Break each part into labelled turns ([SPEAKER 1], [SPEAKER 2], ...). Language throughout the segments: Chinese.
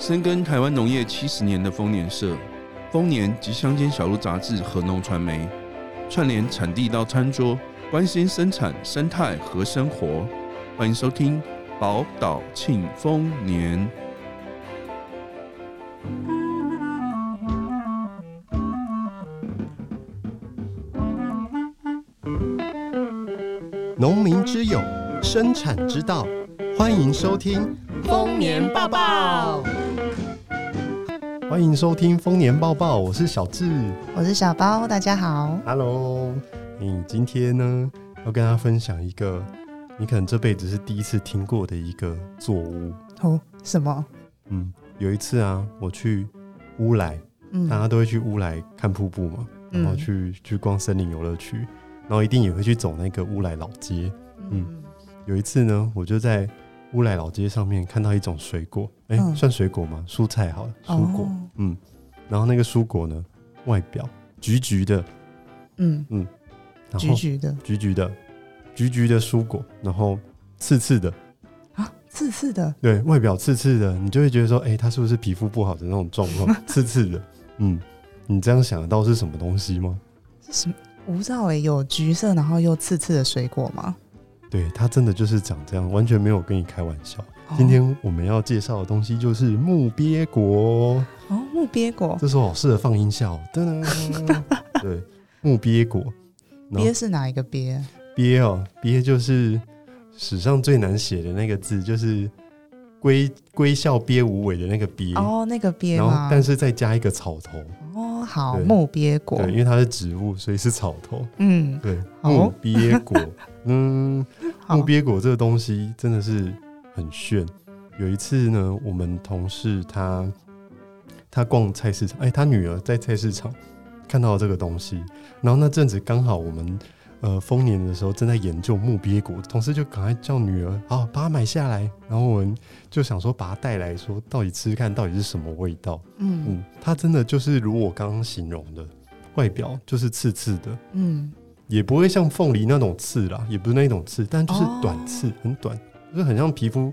[SPEAKER 1] 深耕台湾农业七十年的丰年社、丰年及乡间小路杂志和农传媒，串联产地到餐桌，关心生产生态和生活。欢迎收听宝岛庆丰年。
[SPEAKER 2] 农民之友，生产之道，欢迎收听
[SPEAKER 3] 丰年报报。
[SPEAKER 2] 欢迎收听丰年报报，我是小智，
[SPEAKER 3] 我是小包，大家好
[SPEAKER 2] ，Hello。你今天呢，要跟大家分享一个你可能这辈子是第一次听过的一个作物
[SPEAKER 3] 哦？什么？
[SPEAKER 2] 嗯，有一次啊，我去乌来，嗯，大家都会去乌来看瀑布嘛，然后去、嗯、去逛森林游乐区。然后一定也会去走那个乌来老街，嗯，有一次呢，我就在乌来老街上面看到一种水果，哎、欸，算水果吗？蔬菜好了，蔬果，嗯，然后那个蔬果呢，外表橘橘的，嗯。嗯，
[SPEAKER 3] 橘橘的，
[SPEAKER 2] 橘橘的，橘橘的蔬果，然后刺刺的。
[SPEAKER 3] 啊，刺刺的，
[SPEAKER 2] 对外表刺刺的，你就会觉得说，哎，它是不是皮肤不好的那种状况？刺刺的，嗯，你这样想得到是什么东西吗？
[SPEAKER 3] 是什么？我不知道哎，有橘色然后又刺刺的水果吗？
[SPEAKER 2] 对，他真的就是长这样，完全没有跟你开玩笑。哦、今天我们要介绍的东西就是木鳖果
[SPEAKER 3] 哦，木鳖果，
[SPEAKER 2] 这时候好适合放音效，噔噔，对，木鳖果，
[SPEAKER 3] 鳖是哪一个鳖？
[SPEAKER 2] 鳖哦，鳖就是史上最难写的那个字，就是。龟龟笑鳖无尾的那个鳖
[SPEAKER 3] 哦，那个鳖，
[SPEAKER 2] 然后但是再加一个草头
[SPEAKER 3] 哦，好木鳖果，
[SPEAKER 2] 对，因为它是植物，所以是草头，
[SPEAKER 3] 嗯，
[SPEAKER 2] 对，木鳖果，嗯，木鳖果这个东西真的是很炫。有一次呢，我们同事他他逛菜市场，哎，他女儿在菜市场看到了这个东西，然后那阵子刚好我们。呃，丰年的时候正在研究木鳖果，同事就赶快叫女儿，好把它买下来。然后我们就想说，把它带来说，到底吃吃看到底是什么味道。嗯嗯，它真的就是如我刚刚形容的，外表就是刺刺的，嗯，也不会像凤梨那种刺啦，也不是那种刺，但就是短刺，哦、很短，就是很像皮肤。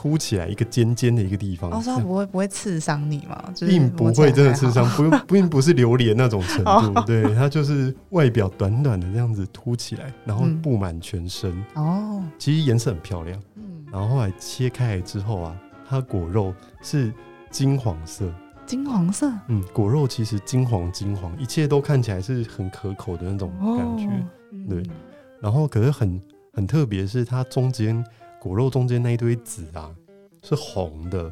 [SPEAKER 2] 凸起来一个尖尖的一个地方，
[SPEAKER 3] 哦，它不会不会刺伤你吗？
[SPEAKER 2] 并不会真的刺伤，不 用并不是榴莲那种程度，哦、对，它就是外表短短的这样子凸起来，然后布满全身。哦、嗯，其实颜色很漂亮。嗯，然后后来切开来之后啊，它果肉是金黄色，
[SPEAKER 3] 金黄色。
[SPEAKER 2] 嗯，果肉其实金黄金黄，一切都看起来是很可口的那种感觉。对，然后可是很很特别，是它中间。果肉中间那一堆籽啊，是红的。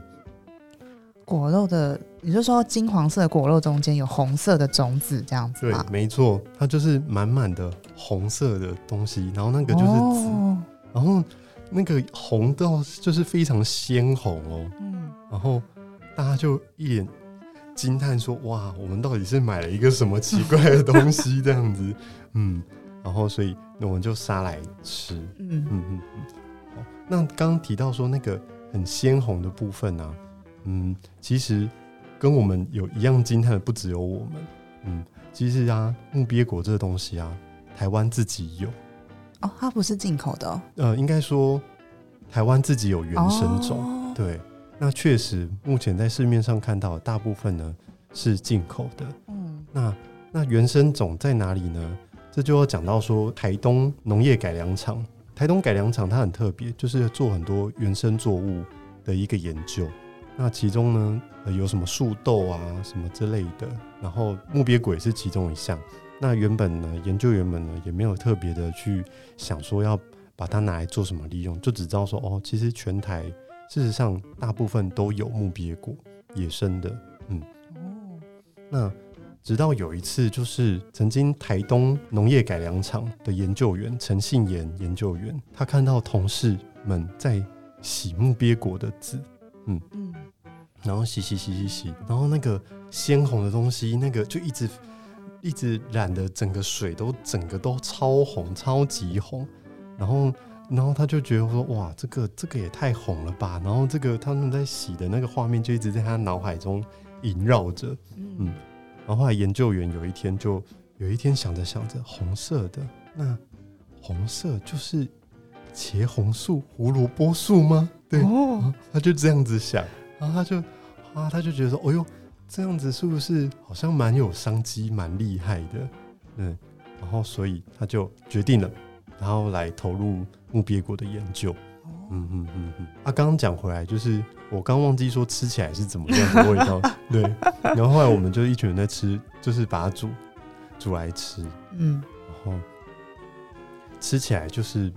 [SPEAKER 3] 果肉的，也就是说金黄色的果肉中间有红色的种子，这样子。
[SPEAKER 2] 对，没错，它就是满满的红色的东西，然后那个就是籽，哦、然后那个红到就是非常鲜红哦。嗯，然后大家就一脸惊叹说：“哇，我们到底是买了一个什么奇怪的东西？”这样子，嗯，然后所以那我们就杀来吃。嗯嗯嗯嗯。那刚刚提到说那个很鲜红的部分啊，嗯，其实跟我们有一样惊叹的不只有我们，嗯，其实啊，木鳖果这个东西啊，台湾自己有
[SPEAKER 3] 哦，它不是进口的哦，
[SPEAKER 2] 呃，应该说台湾自己有原生种，哦、对，那确实目前在市面上看到的大部分呢是进口的，嗯，那那原生种在哪里呢？这就要讲到说台东农业改良场。台东改良场它很特别，就是做很多原生作物的一个研究。那其中呢，有什么树豆啊，什么之类的。然后木鳖果也是其中一项。那原本呢，研究员们呢也没有特别的去想说要把它拿来做什么利用，就只知道说哦，其实全台事实上大部分都有木鳖果，野生的。嗯，哦，那。直到有一次，就是曾经台东农业改良场的研究员陈信言研究员，他看到同事们在洗木鳖果的籽，嗯嗯，然后洗洗洗洗洗，然后那个鲜红的东西，那个就一直一直染的整个水都整个都超红，超级红，然后然后他就觉得说，哇，这个这个也太红了吧，然后这个他们在洗的那个画面就一直在他脑海中萦绕着，嗯。然后后来研究员有一天就有一天想着想着，红色的那红色就是茄红素、胡萝卜素吗？对，哦、他就这样子想，然后他就啊，啊，他就觉得说，哦呦，这样子是不是好像蛮有商机、蛮厉害的？嗯，然后所以他就决定了，然后来投入木鳖果的研究。嗯嗯嗯嗯。啊，刚刚讲回来，就是我刚忘记说吃起来是怎么样的味道。对，然后后来我们就一群人在吃，就是把它煮煮来吃。嗯，然后吃起来就是。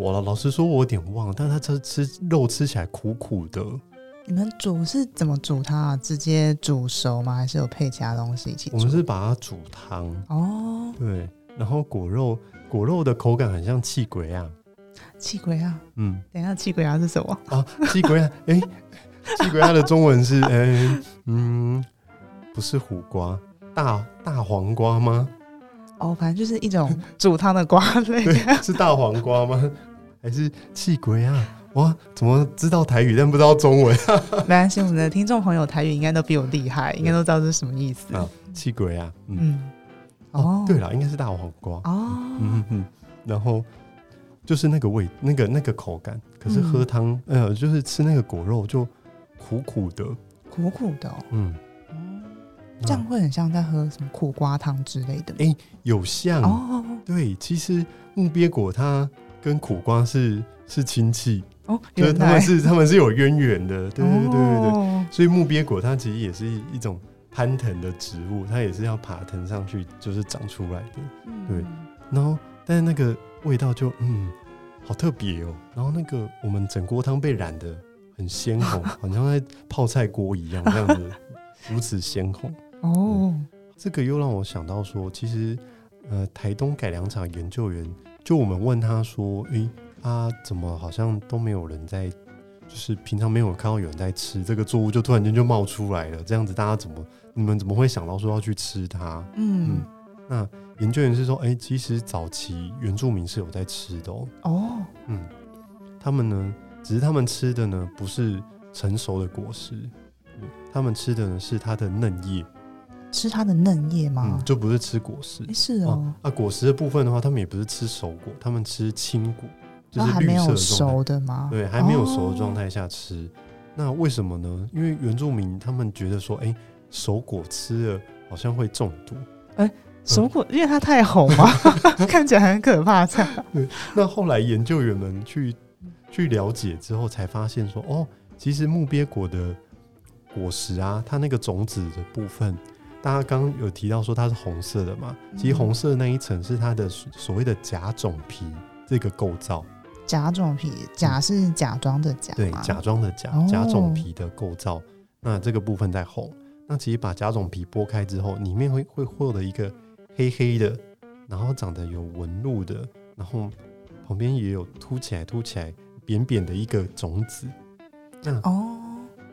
[SPEAKER 2] 我老实说，我有点忘了，但是它这吃肉吃起来苦苦的。
[SPEAKER 3] 你们煮是怎么煮它啊？直接煮熟吗？还是有配其他东西一起煮？
[SPEAKER 2] 我们是把它煮汤哦。对，然后果肉果肉的口感很像气鬼啊。
[SPEAKER 3] 气鬼啊？嗯，等一下，气鬼啊是什么？
[SPEAKER 2] 啊，气鬼啊？哎、欸，气鬼啊的中文是哎、欸、嗯，不是苦瓜，大大黄瓜吗？
[SPEAKER 3] 哦，反正就是一种 煮汤的瓜类。
[SPEAKER 2] 对，是大黄瓜吗？还是气鬼啊？哇，怎么知道台语但不知道中文？
[SPEAKER 3] 没关系，我们的听众朋友台语应该都比我厉害，应该都知道这是什么意思。啊，
[SPEAKER 2] 气鬼啊，嗯，嗯哦，对了，应该是大黄瓜哦，嗯嗯，然后就是那个味，那个那个口感，可是喝汤，嗯、呃，就是吃那个果肉就苦苦的，
[SPEAKER 3] 苦苦的、哦，嗯，这样会很像在喝什么苦瓜汤之类的。
[SPEAKER 2] 哎、欸，有像。哦，对，其实木鳖果它。跟苦瓜是是亲戚。哦，就是他们是他们是有渊源的，对对对对。对，哦、所以木鳖果它其实也是一种攀藤的植物，它也是要爬藤上去就是长出来的，对。然后但是那个味道就嗯好特别哦，然后那个我们整锅汤被染得很鲜红，好像在泡菜锅一样，这样子如此鲜红 哦。这个又让我想到说，其实呃台东改良场研究员。就我们问他说：“诶、啊、怎么好像都没有人在，就是平常没有看到有人在吃这个作物，就突然间就冒出来了，这样子大家怎么你们怎么会想到说要去吃它？”嗯，嗯，那研究员是说：“诶、欸，其实早期原住民是有在吃的哦。哦，嗯，他们呢，只是他们吃的呢不是成熟的果实，他们吃的呢是它的嫩叶。”
[SPEAKER 3] 吃它的嫩叶吗？
[SPEAKER 2] 嗯，就不是吃果实。
[SPEAKER 3] 欸，是哦。
[SPEAKER 2] 啊，果实的部分的话，他们也不是吃熟果，他们吃青果，就是绿色的，
[SPEAKER 3] 还没有熟的吗？
[SPEAKER 2] 对，还没有熟的状态下吃。哦。那为什么呢？因为原住民他们觉得说，哎、欸，熟果吃了好像会中毒。
[SPEAKER 3] 哎、欸，熟果，嗯，因为它太红嘛，看起来很可怕。这样。
[SPEAKER 2] 对。那后来研究员们去去了解之后，才发现说，哦，其实木鳖果的果实啊，它那个种子的部分。大家刚刚有提到说它是红色的嘛？其实红色的那一层是它的所谓的甲种皮这个构造。
[SPEAKER 3] 甲种皮，甲是假装的甲，
[SPEAKER 2] 对，假装的甲，甲种皮的构造。哦、那这个部分在红。那其实把甲种皮剥开之后，里面会会获得一个黑黑的，然后长得有纹路的，然后旁边也有凸起来、凸起来、扁扁的一个种子。那哦，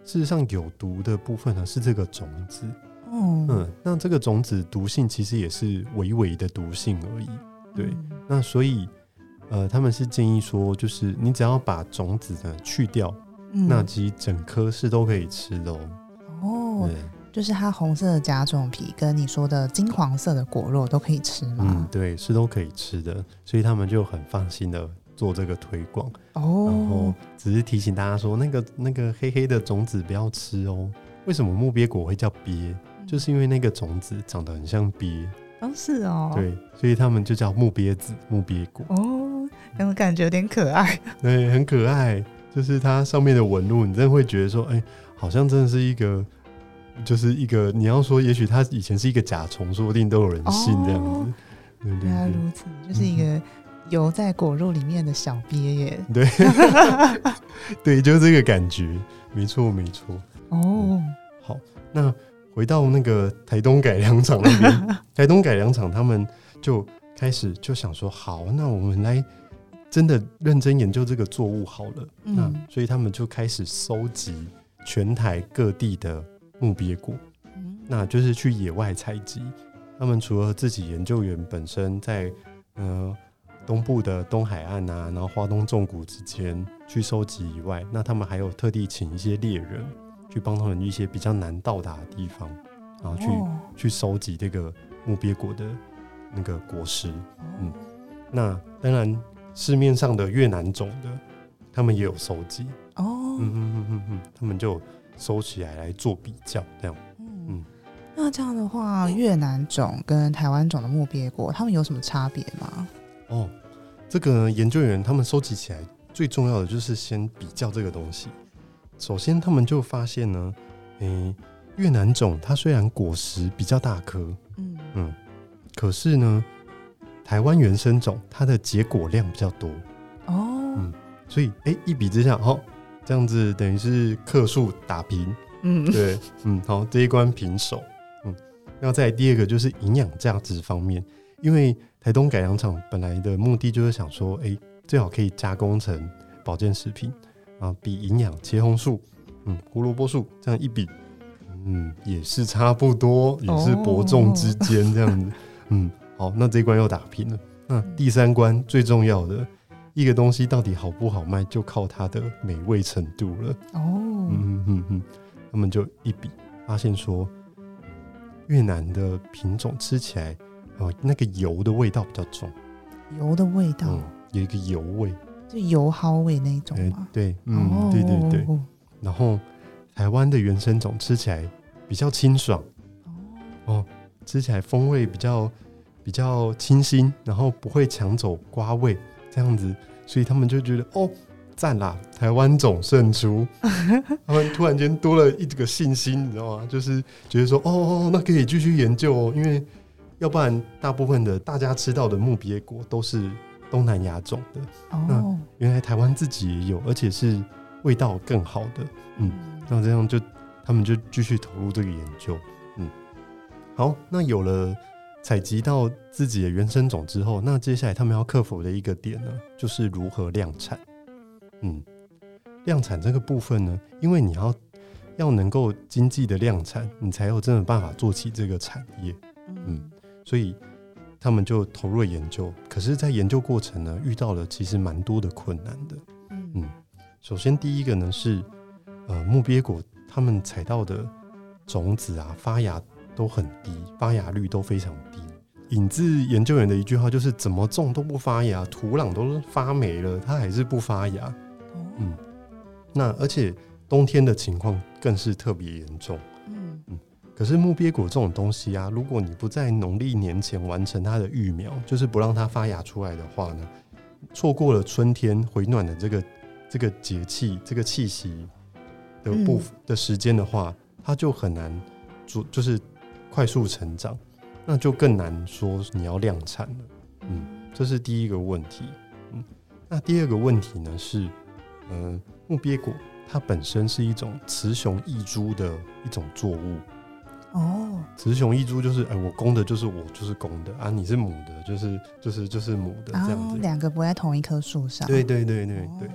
[SPEAKER 2] 事实上有毒的部分呢是这个种子。嗯，那这个种子毒性其实也是微微的毒性而已，对。嗯、那所以，呃，他们是建议说，就是你只要把种子呢去掉，嗯、那其实整颗是都可以吃的哦。
[SPEAKER 3] 哦，对就是它红色的甲种皮跟你说的金黄色的果肉都可以吃吗？
[SPEAKER 2] 嗯，对，是都可以吃的。所以他们就很放心的做这个推广。哦，然后只是提醒大家说，那个那个黑黑的种子不要吃哦。为什么木鳖果会叫鳖？就是因为那个种子长得很像鳖，
[SPEAKER 3] 哦，是哦，
[SPEAKER 2] 对，所以他们就叫木鳖子、木鳖果。
[SPEAKER 3] 哦，那我感觉有点可爱，
[SPEAKER 2] 对，很可爱。就是它上面的纹路，你真的会觉得说，哎、欸，好像真的是一个，就是一个，你要说，也许他以前是一个甲虫，说不定都有人信这样子。哦、对对对，
[SPEAKER 3] 原来如此，就是一个游在果肉里面的小鳖耶。
[SPEAKER 2] 对，对，就是这个感觉，没错，没错。哦，好，那。回到那个台东改良场那边，台东改良场他们就开始就想说，好，那我们来真的认真研究这个作物好了。嗯、那所以他们就开始搜集全台各地的木鳖果，嗯、那就是去野外采集。他们除了自己研究员本身在呃东部的东海岸啊，然后花东纵谷之间去收集以外，那他们还有特地请一些猎人。去帮他们一些比较难到达的地方，然后去、哦、去收集这个木鳖果的那个果实。嗯，那当然市面上的越南种的，他们也有收集。哦，嗯嗯嗯嗯嗯，他们就收起来来做比较，这样。
[SPEAKER 3] 嗯，嗯，那这样的话，越南种跟台湾种的木鳖果，它们有什么差别吗？
[SPEAKER 2] 哦，这个研究员他们收集起来最重要的就是先比较这个东西。首先，他们就发现呢，诶、欸，越南种它虽然果实比较大颗，嗯嗯，可是呢，台湾原生种它的结果量比较多。哦，嗯，所以哎、欸，一比之下，好，这样子等于是克数打平。嗯，对，嗯，好，这一关平手。嗯，那再第二个就是营养价值方面，因为台东改良场本来的目的就是想说，哎、欸，最好可以加工成保健食品。啊，比营养茄红素，嗯，胡萝卜素这样一比，嗯，也是差不多，也是伯仲之间这样子，嗯，好，那这一关又打平了。那第三关最重要的一个东西到底好不好卖，就靠它的美味程度了。哦，嗯嗯嗯，他们就一比，发现说越南的品种吃起来，哦，那个油的味道比较重，
[SPEAKER 3] 油的味道，
[SPEAKER 2] 嗯，有一个油味。
[SPEAKER 3] 就油蒿味那一种吗？
[SPEAKER 2] 对，嗯，对对对。然后台湾的原生种吃起来比较清爽，哦，吃起来风味比较比较清新，然后不会抢走瓜味这样子，所以他们就觉得哦，赞啦，台湾种胜出，他们突然间多了一个信心，你知道吗？就是觉得说，哦哦，那可以继续研究哦，因为要不然大部分的大家吃到的木鳖果都是。东南亚种的，那原来台湾自己也有，而且是味道更好的，嗯，那这样就他们就继续投入这个研究，嗯，好，那有了采集到自己的原生种之后，那接下来他们要克服的一个点呢，就是如何量产，嗯，量产这个部分呢，因为你要要能够经济的量产，你才有真的办法做起这个产业，嗯，所以。他们就投入了研究，可是，在研究过程呢，遇到了其实蛮多的困难的。嗯，首先第一个呢是，呃，木鳖果他们采到的种子啊，发芽都很低，发芽率都非常低。引自研究员的一句话就是：怎么种都不发芽，土壤都发霉了，它还是不发芽。嗯，那而且冬天的情况更是特别严重。可是木鳖果这种东西啊，如果你不在农历年前完成它的育苗，就是不让它发芽出来的话呢，错过了春天回暖的这个这个节气、这个气息的部分的时间的话，它就很难做，就是快速成长，那就更难说你要量产了。嗯，这是第一个问题。嗯，那第二个问题呢是，呃，木鳖果它本身是一种雌雄异株的一种作物。哦，雌雄异株就是，哎、欸，我公的就是我就是公的啊，你是母的，就是就是就是母的这样子，
[SPEAKER 3] 两个不在同一棵树上。
[SPEAKER 2] 对对对对对，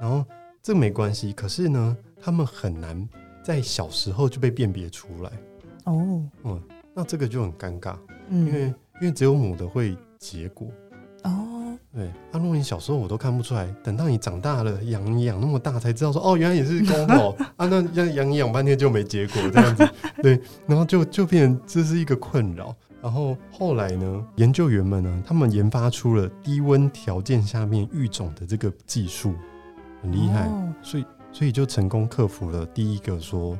[SPEAKER 2] 然后这没关系，可是呢，他们很难在小时候就被辨别出来。哦，嗯，那这个就很尴尬，嗯，因为因为只有母的会结果。哦。对，那、啊、如果你小时候我都看不出来，等到你长大了养你养那么大才知道说哦，原来也是公 哦啊，那养养一养半天就没结果这样子，对，然后就就变成这是一个困扰。然后后来呢，研究员们呢，他们研发出了低温条件下面育种的这个技术，很厉害，哦、所以所以就成功克服了第一个说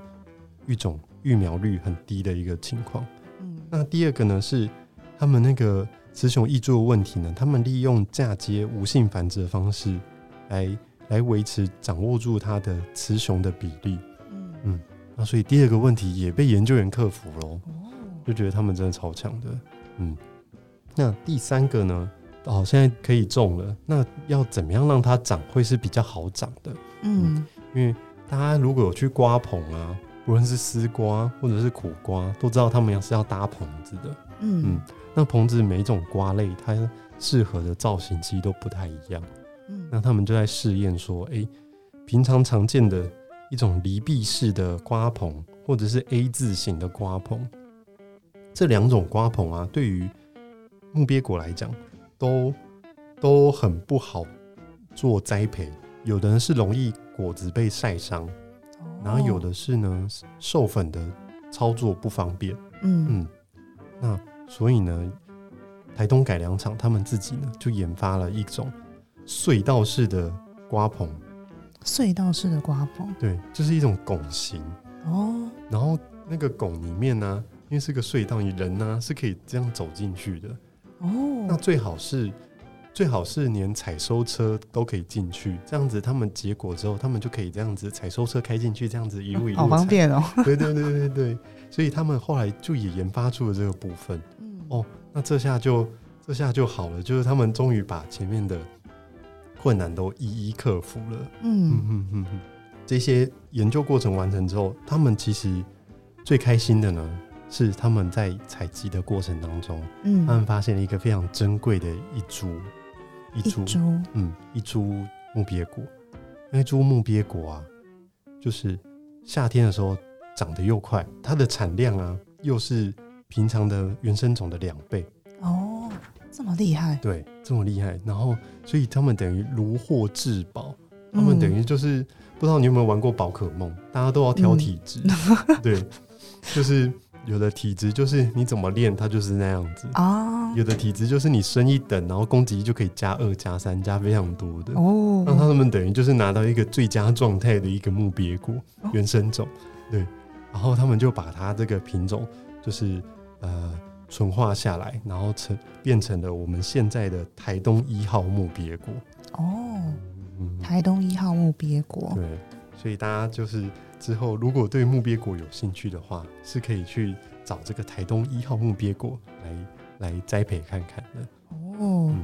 [SPEAKER 2] 育种育苗率很低的一个情况。嗯，那第二个呢是他们那个。雌雄异株的问题呢，他们利用嫁接无性繁殖的方式来来维持掌握住它的雌雄的比例。嗯嗯，那所以第二个问题也被研究员克服了，就觉得他们真的超强的。嗯，那第三个呢？哦，现在可以种了，那要怎么样让它长会是比较好长的？嗯，嗯，因为大家如果有去刮棚啊，无论是丝瓜或者是苦瓜，都知道它们要是要搭棚子的。嗯。嗯那棚子每一种瓜类，它适合的造型其实都不太一样。嗯，那他们就在试验说，哎、欸，平常常见的一种离壁式的瓜棚，或者是 A 字形的瓜棚，这两种瓜棚啊，对于木鳖果来讲，都都很不好做栽培。有的人是容易果子被晒伤，然后有的是呢，授粉的操作不方便。嗯嗯，那。所以呢，台东改良场他们自己呢就研发了一种隧道式的瓜棚。
[SPEAKER 3] 隧道式的瓜棚，
[SPEAKER 2] 对，就是一种拱形，哦，然后那个拱里面呢、啊，因为是个隧道，你人呢、啊、是可以这样走进去的。哦，那最好是最好是连采收车都可以进去，这样子他们结果之后，他们就可以这样子采收车开进去，这样子一路一路、
[SPEAKER 3] 哦、好方便哦。
[SPEAKER 2] 对对对对对，所以他们后来就也研发出了这个部分。嗯，哦，那这下就这下就好了，就是他们终于把前面的困难都一一克服了。嗯嗯嗯嗯，这些研究过程完成之后，他们其实最开心的呢。是他们在采集的过程当中，嗯，他们发现了一个非常珍贵的一株，一株，嗯，一株木鳖果。那株木鳖果啊，就是夏天的时候长得又快，它的产量啊又是平常的原生种的两倍。
[SPEAKER 3] 哦，这么厉害？
[SPEAKER 2] 对，这么厉害。然后，所以他们等于如获至宝。他们等于就是、嗯、不知道你有没有玩过宝可梦，大家都要挑体质，嗯、对，就是。有的体质就是你怎么练它就是那样子啊，有的体质就是你升一等，然后攻击就可以加二、加三、加非常多的哦。那他们等于就是拿到一个最佳状态的一个木鳖果原生种，对。然后他们就把它这个品种就是呃纯化下来，然后成变成了我们现在的台东一号木鳖果哦。
[SPEAKER 3] 台东一号木鳖果，
[SPEAKER 2] 对。所以大家就是。之后，如果对木鳖果有兴趣的话，是可以去找这个台东一号木鳖果来来栽培看看的。
[SPEAKER 3] 哦，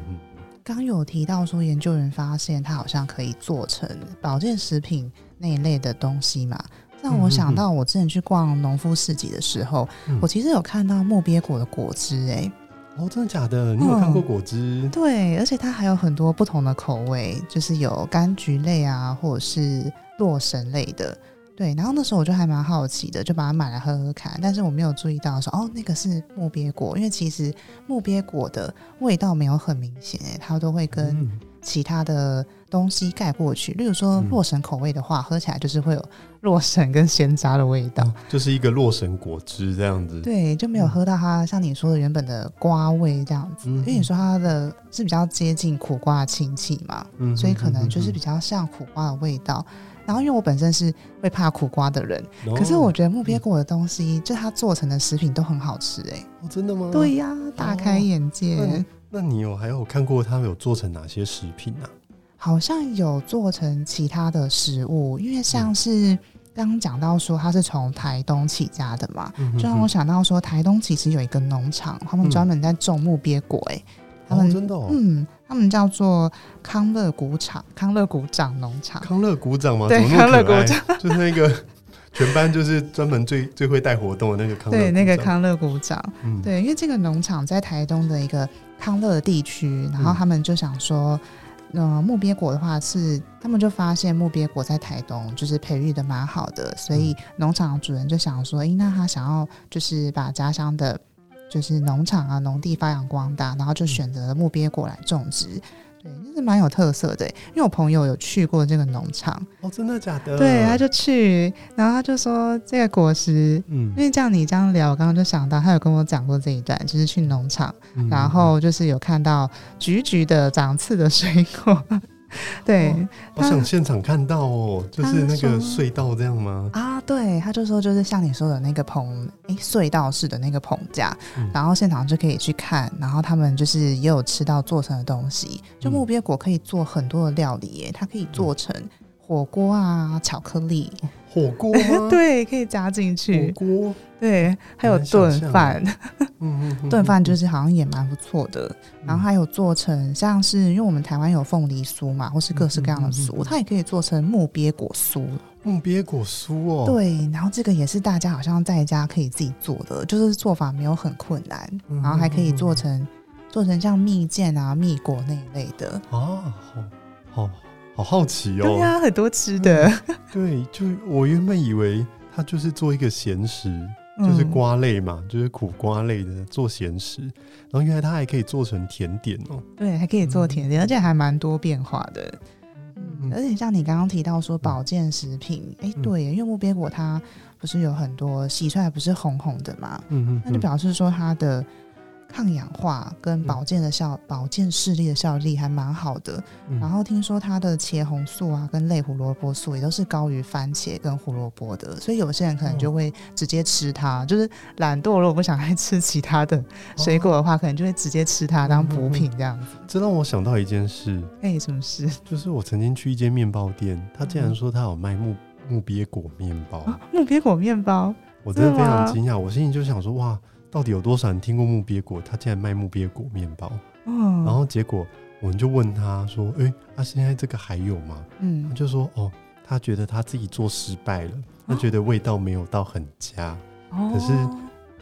[SPEAKER 3] 刚、嗯、有提到说，研究人发现它好像可以做成保健食品那一类的东西嘛？让我想到，我之前去逛农夫市集的时候，嗯、我其实有看到木鳖果的果汁、欸。哎，
[SPEAKER 2] 哦，真的假的？你有看过果汁？
[SPEAKER 3] 嗯、对，而且它还有很多不同的口味，就是有柑橘类啊，或者是洛神类的。对，然后那时候我就还蛮好奇的，就把它买来喝喝看。但是我没有注意到说，哦，那个是木鳖果，因为其实木鳖果的味道没有很明显，哎，它都会跟其他的东西盖过去。例如说洛神口味的话，喝起来就是会有洛神跟鲜榨的味道，
[SPEAKER 2] 就是一个洛神果汁这样子。
[SPEAKER 3] 对，就没有喝到它像你说的原本的瓜味这样子。因为你说它的是比较接近苦瓜的亲戚嘛，所以可能就是比较像苦瓜的味道。然后，因为我本身是会怕苦瓜的人，哦、可是我觉得木鳖果的东西，嗯、就它做成的食品都很好吃哎、欸
[SPEAKER 2] 哦。真的吗？
[SPEAKER 3] 对呀，大开眼界。
[SPEAKER 2] 哦、那，那你有还有看过他有做成哪些食品呢、啊？
[SPEAKER 3] 好像有做成其他的食物，因为像是刚刚讲到说他是从台东起家的嘛，嗯、哼哼就让我想到说台东其实有一个农场，他们专门在种木鳖果哎、欸。他们、
[SPEAKER 2] 哦、真的、哦，
[SPEAKER 3] 嗯，他们叫做康乐谷场，康乐谷长农场，
[SPEAKER 2] 康乐谷长吗？
[SPEAKER 3] 对，康乐谷长
[SPEAKER 2] 就是那个 全班就是专门最最会带活动的那个康乐，
[SPEAKER 3] 对，那个康乐谷长，嗯，对，因为这个农场在台东的一个康乐地区，然后他们就想说，嗯、呃，木鳖果的话是，他们就发现木鳖果在台东就是培育的蛮好的，所以农场主人就想说，哎、欸，那他想要就是把家乡的。就是农场啊，农地发扬光大，然后就选择了木鳖果来种植，对，就是蛮有特色的。因为我朋友有去过这个农场，
[SPEAKER 2] 哦，真的假的？
[SPEAKER 3] 对，他就去，然后他就说这个果实，嗯，因为这样你这样聊，我刚刚就想到他有跟我讲过这一段，就是去农场，嗯、然后就是有看到橘橘的长刺的水果。对，
[SPEAKER 2] 我想现场看到哦，就是那个隧道这样吗？
[SPEAKER 3] 啊，对，他就说就是像你说的那个棚，诶，隧道式的那个棚架，嗯、然后现场就可以去看，然后他们就是也有吃到做成的东西，就木鳖果可以做很多的料理耶，它可以做成火锅啊，巧克力。
[SPEAKER 2] 火锅
[SPEAKER 3] 对，可以加进去。
[SPEAKER 2] 火锅
[SPEAKER 3] 对，还有炖饭，炖饭就是好像也蛮不错的。然后还有做成像是，因为我们台湾有凤梨酥嘛，或是各式各样的酥，它也可以做成木鳖果酥。
[SPEAKER 2] 木鳖果酥哦，
[SPEAKER 3] 对。然后这个也是大家好像在家可以自己做的，就是做法没有很困难。然后还可以做成做成像蜜饯啊、蜜果那一类的
[SPEAKER 2] 啊，好好。好好奇哦！
[SPEAKER 3] 对呀、啊，很多吃的。
[SPEAKER 2] 对，就我原本以为它就是做一个咸食，嗯、就是瓜类嘛，就是苦瓜类的做咸食。然后原来它还可以做成甜点哦。
[SPEAKER 3] 对，还可以做甜点，嗯、而且还蛮多变化的。嗯，而且像你刚刚提到说保健食品，哎、嗯，对，因为木鳖果它不是有很多洗出来不是红红的嘛？嗯嗯，那就表示说它的抗氧化跟保健的效、嗯、保健视力的效力还蛮好的。嗯、然后听说它的茄红素啊跟类胡萝卜素也都是高于番茄跟胡萝卜的，所以有些人可能就会直接吃它，哦、就是懒惰如果不想再吃其他的水果的话，哦、可能就会直接吃它当补品这样子。
[SPEAKER 2] 这让我想到一件事，
[SPEAKER 3] 哎，什么事？
[SPEAKER 2] 就是我曾经去一间面包店，他竟然说他有卖木木鳖果面包，
[SPEAKER 3] 啊、木鳖果面包，
[SPEAKER 2] 我真的非常惊讶，我心里就想说哇。到底有多少人听过木鳖果？他竟然卖木鳖果面包，嗯，然后结果我们就问他说：“哎、欸，那、啊、现在这个还有吗？”嗯，他就说：“哦，他觉得他自己做失败了，他觉得味道没有到很佳。哦、可是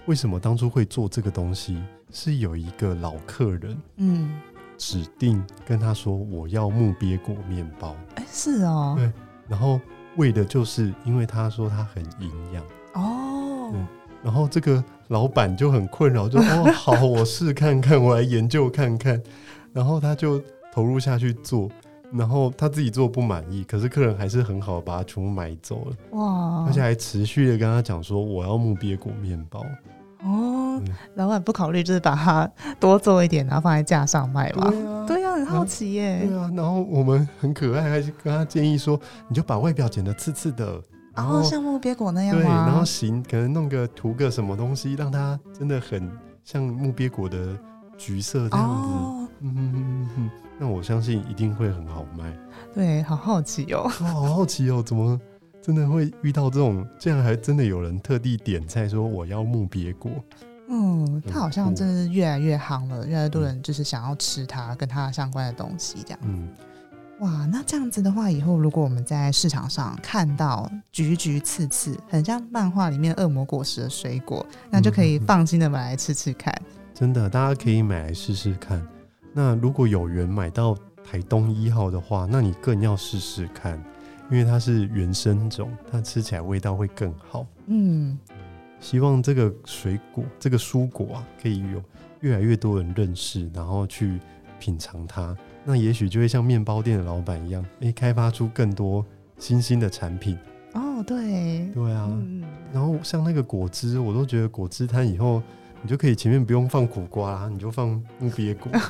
[SPEAKER 2] 为什么当初会做这个东西？是有一个老客人，嗯，指定跟他说我要木鳖果面包。
[SPEAKER 3] 哎、欸，是哦，
[SPEAKER 2] 对，然后为的就是因为他说他很营养哦，然后这个。老板就很困扰，就 哦好，我试看看，我来研究看看，然后他就投入下去做，然后他自己做不满意，可是客人还是很好，把它全部买走了，哇！而且还持续的跟他讲说，我要木鳖果面包。哦，嗯、
[SPEAKER 3] 老板不考虑就是把它多做一点，然后放在架上卖嘛？对啊，对啊，很好奇耶。
[SPEAKER 2] 对啊，然后我们很可爱，还是跟他建议说，你就把外表剪得刺刺的。
[SPEAKER 3] 然后像木鳖果那样？
[SPEAKER 2] 对，然后形可能弄个涂个什么东西，让它真的很像木鳖果的橘色这样子。哦、嗯哼哼哼，那我相信一定会很好卖。
[SPEAKER 3] 对，好好奇哦。
[SPEAKER 2] 哇，好好奇哦，怎么真的会遇到这种？竟然还真的有人特地点菜说我要木鳖果。
[SPEAKER 3] 嗯，它好像真的是越来越夯了，越来越多人就是想要吃它跟它相关的东西这样。嗯。哇，那这样子的话，以后如果我们在市场上看到橘橘刺刺，很像漫画里面恶魔果实的水果，那就可以放心的买来吃吃看。
[SPEAKER 2] 真的，大家可以买来试试看。那如果有缘买到台东一号的话，那你更要试试看，因为它是原生种，它吃起来味道会更好。嗯，希望这个水果、这个蔬果啊，可以有越来越多人认识，然后去品尝它。那也许就会像面包店的老板一样，哎、欸，开发出更多新兴的产品。
[SPEAKER 3] 哦，对，
[SPEAKER 2] 对啊。嗯、然后像那个果汁，我都觉得果汁摊以后，你就可以前面不用放苦瓜啦，你就放木鳖果。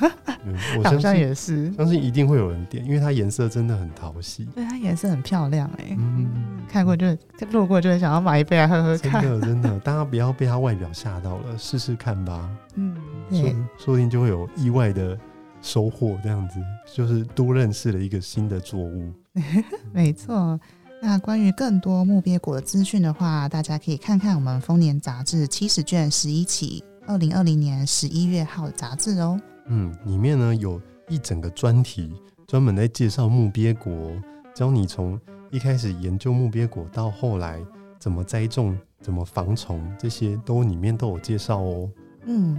[SPEAKER 2] 嗯，我相信也是，相信一定会有人点，因为它颜色真的很讨喜。
[SPEAKER 3] 对，它颜色很漂亮哎。嗯，看过就路过就会想要买一杯来喝喝看。
[SPEAKER 2] 真的真的，大家不要被它外表吓到了，试试看吧。嗯，说说不定就会有意外的。收获这样子，就是多认识了一个新的作物。
[SPEAKER 3] 没错，那关于更多木鳖果的资讯的话，大家可以看看我们丰年杂志七十卷十一期，二零二零年十一月号的杂志哦。
[SPEAKER 2] 嗯，里面呢有一整个专题，专门在介绍木鳖果，教你从一开始研究木鳖果到后来怎么栽种、怎么防虫，这些都里面都有介绍哦。
[SPEAKER 3] 嗯。